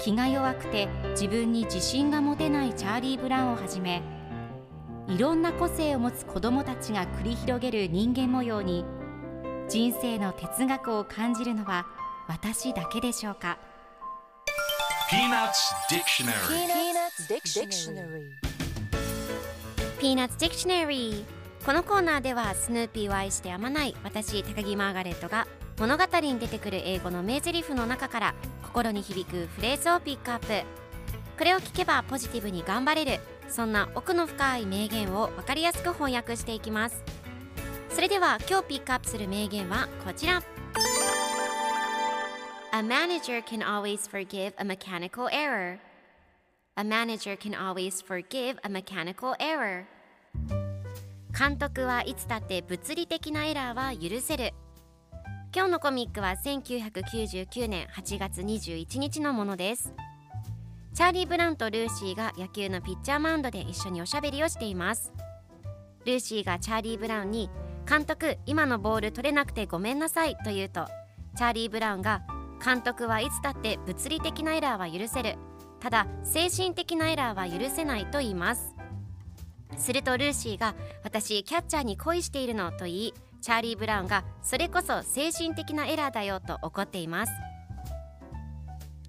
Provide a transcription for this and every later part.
気が弱くて自分に自信が持てないチャーリー・ブラウンをはじめいろんな個性を持つ子どもたちが繰り広げる人間模様に人生の哲学を感じるのは私だけでしょうか？Peanuts Dictionary Peanuts Dictionary. Peanuts Dictionary このコーナーではスヌーピーを愛してやまない私高木マーガレットが物語に出てくる英語の名台詞の中から心に響くフレーズをピックアップ。これを聞けばポジティブに頑張れるそんな奥の深い名言を分かりやすく翻訳していきます。それでは今日ピックアップする名言はこちら。A manager can always forgive a mechanical error. A manager can always forgive a mechanical error. 監督はいつだって物理的なエラーは許せる。今日のコミックは1999年8月21日のものです。チャーリー・ブラウンとルーシーが野球のピッチャーマウンドで一緒におしゃべりをしています。ルーシーがチャーリー・ブラウンに監督今のボール取れなくてごめんなさいと言うとチャーリー・ブラウンが監督はいつだって物理的なエラーは許せる。ただ精神的なエラーは許せないと言います。するとルーシーが私キャッチャーに恋しているのと言いチャーリー・ブラウンがそれこそ精神的なエラーだよと怒っています。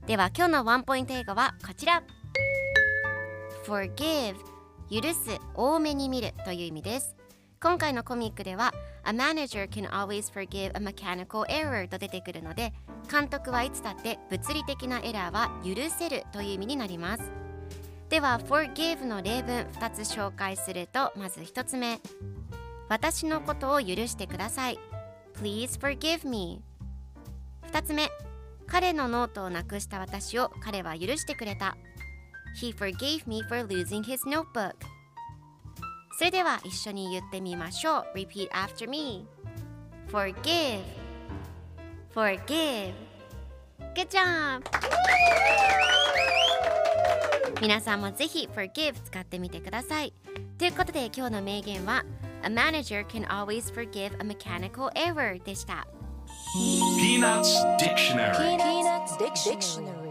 では今日のワンポイント英語はこちら。Forgive 許す多めに見るという意味です。今回のコミックでは A manager can always forgive a mechanical error と出てくるので監督はいつだって物理的なエラーは許せるという意味になります。では forgive の例文2つ紹介するとまず1つ目私のことを許してください Please forgive me 2つ目彼のノートをなくした私を彼は許してくれた He forgave me for losing his notebook それでは一緒に言ってみましょう Repeat after me Forgive Forgive Good job! 皆さんもぜひ Forgive 使ってみてくださいということで今日の名言は A manager can always forgive a mechanical error でした Peanuts Dictionary Peanuts Dictionary.